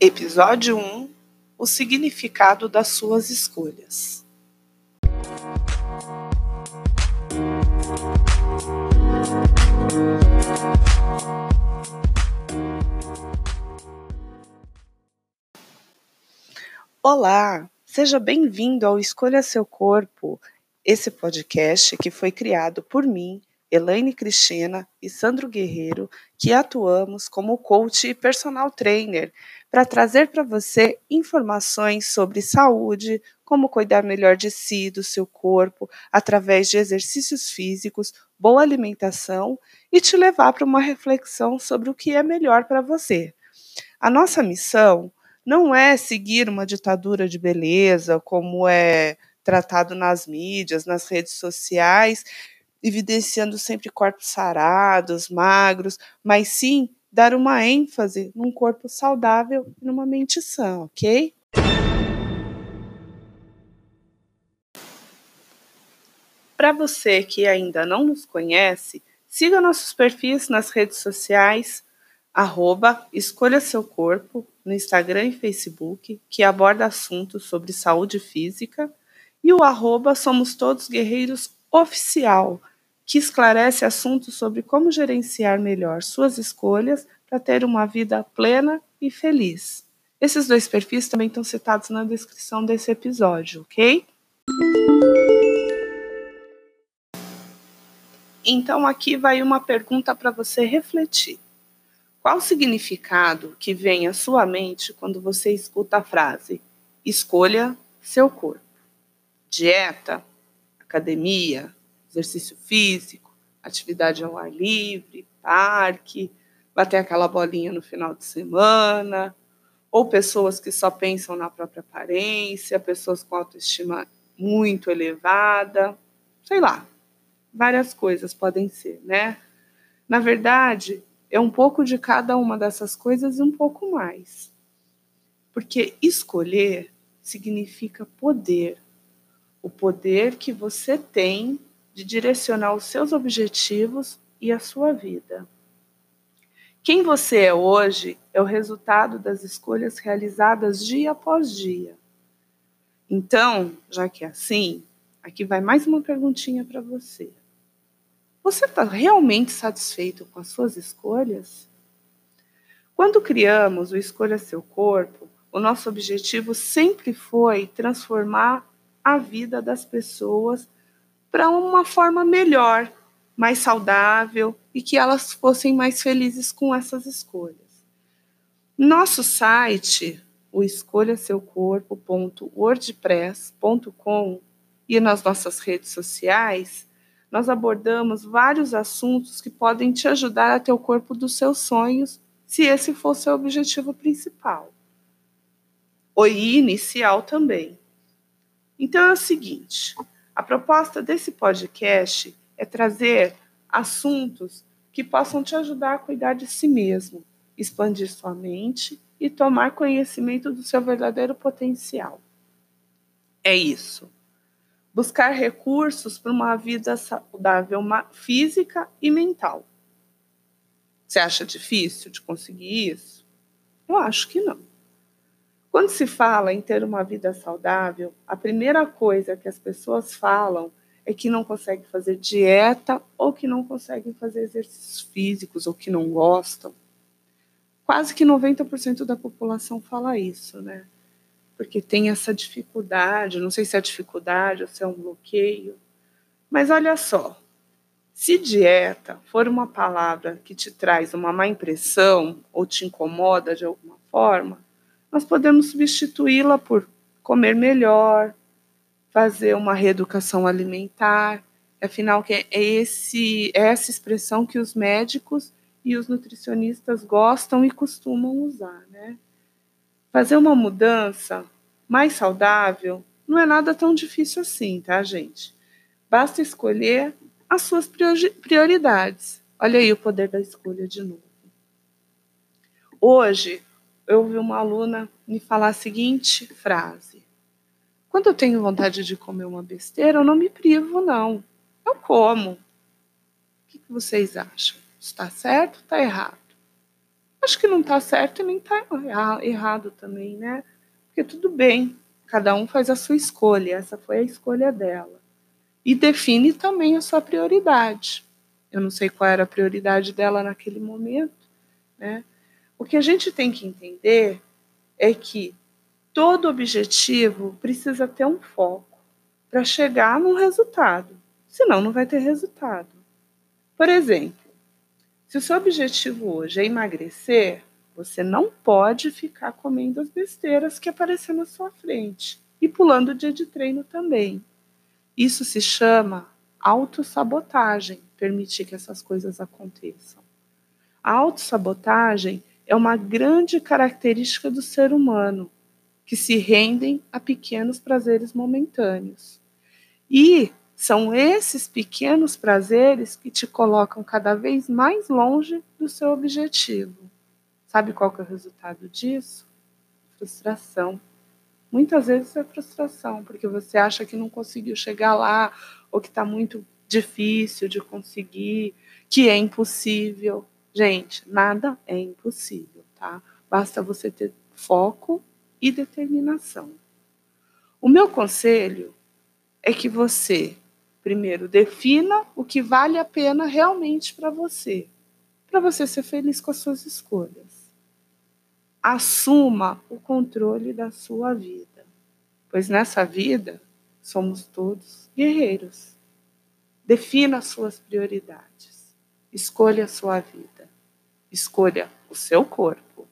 Episódio 1 O significado das suas escolhas. Olá, seja bem-vindo ao Escolha Seu Corpo, esse podcast que foi criado por mim, Elaine Cristina e Sandro Guerreiro, que atuamos como coach e personal trainer para trazer para você informações sobre saúde, como cuidar melhor de si, do seu corpo, através de exercícios físicos, boa alimentação e te levar para uma reflexão sobre o que é melhor para você. A nossa missão não é seguir uma ditadura de beleza, como é tratado nas mídias, nas redes sociais, evidenciando sempre corpos sarados, magros, mas sim dar uma ênfase num corpo saudável e numa mente sã, ok? Para você que ainda não nos conhece, siga nossos perfis nas redes sociais, arroba Escolha Seu Corpo, no Instagram e Facebook, que aborda assuntos sobre saúde física, e o arroba Somos Todos Guerreiros Oficial, que esclarece assuntos sobre como gerenciar melhor suas escolhas para ter uma vida plena e feliz. Esses dois perfis também estão citados na descrição desse episódio, ok? Então, aqui vai uma pergunta para você refletir. Qual o significado que vem à sua mente quando você escuta a frase escolha seu corpo? Dieta, academia, exercício físico, atividade ao ar livre, parque, bater aquela bolinha no final de semana, ou pessoas que só pensam na própria aparência, pessoas com autoestima muito elevada, sei lá, várias coisas podem ser, né? Na verdade, é um pouco de cada uma dessas coisas e um pouco mais. Porque escolher significa poder. O poder que você tem de direcionar os seus objetivos e a sua vida. Quem você é hoje é o resultado das escolhas realizadas dia após dia. Então, já que é assim, aqui vai mais uma perguntinha para você. Você está realmente satisfeito com as suas escolhas? Quando criamos o Escolha Seu Corpo, o nosso objetivo sempre foi transformar a vida das pessoas para uma forma melhor, mais saudável e que elas fossem mais felizes com essas escolhas. Nosso site, o escolhaseucorpo.wordpress.com e nas nossas redes sociais, nós abordamos vários assuntos que podem te ajudar a ter o corpo dos seus sonhos, se esse for seu objetivo principal. O inicial também. Então é o seguinte, a proposta desse podcast é trazer assuntos que possam te ajudar a cuidar de si mesmo, expandir sua mente e tomar conhecimento do seu verdadeiro potencial. É isso. Buscar recursos para uma vida saudável física e mental. Você acha difícil de conseguir isso? Eu acho que não. Quando se fala em ter uma vida saudável, a primeira coisa que as pessoas falam é que não conseguem fazer dieta ou que não conseguem fazer exercícios físicos ou que não gostam. Quase que 90% da população fala isso, né? Porque tem essa dificuldade, não sei se é dificuldade ou se é um bloqueio. Mas olha só, se dieta for uma palavra que te traz uma má impressão ou te incomoda de alguma forma, nós podemos substituí-la por comer melhor, fazer uma reeducação alimentar. Afinal, que é, esse, é essa expressão que os médicos e os nutricionistas gostam e costumam usar, né? Fazer uma mudança mais saudável não é nada tão difícil assim, tá, gente? Basta escolher as suas prioridades. Olha aí o poder da escolha de novo. Hoje, eu ouvi uma aluna me falar a seguinte frase: Quando eu tenho vontade de comer uma besteira, eu não me privo, não. Eu como. O que vocês acham? Está certo ou está errado? Acho que não está certo e nem está errado também, né? Porque tudo bem, cada um faz a sua escolha, essa foi a escolha dela. E define também a sua prioridade. Eu não sei qual era a prioridade dela naquele momento, né? O que a gente tem que entender é que todo objetivo precisa ter um foco para chegar num resultado, senão não vai ter resultado. Por exemplo, se o seu objetivo hoje é emagrecer, você não pode ficar comendo as besteiras que aparecem na sua frente e pulando o dia de treino também. Isso se chama autossabotagem, permitir que essas coisas aconteçam. A autossabotagem é uma grande característica do ser humano, que se rendem a pequenos prazeres momentâneos. E são esses pequenos prazeres que te colocam cada vez mais longe do seu objetivo. Sabe qual é o resultado disso? Frustração. Muitas vezes é frustração, porque você acha que não conseguiu chegar lá, ou que está muito difícil de conseguir, que é impossível. Gente, nada é impossível, tá? Basta você ter foco e determinação. O meu conselho é que você, primeiro, defina o que vale a pena realmente para você, para você ser feliz com as suas escolhas. Assuma o controle da sua vida, pois nessa vida somos todos guerreiros. Defina as suas prioridades. Escolha a sua vida. Escolha o seu corpo.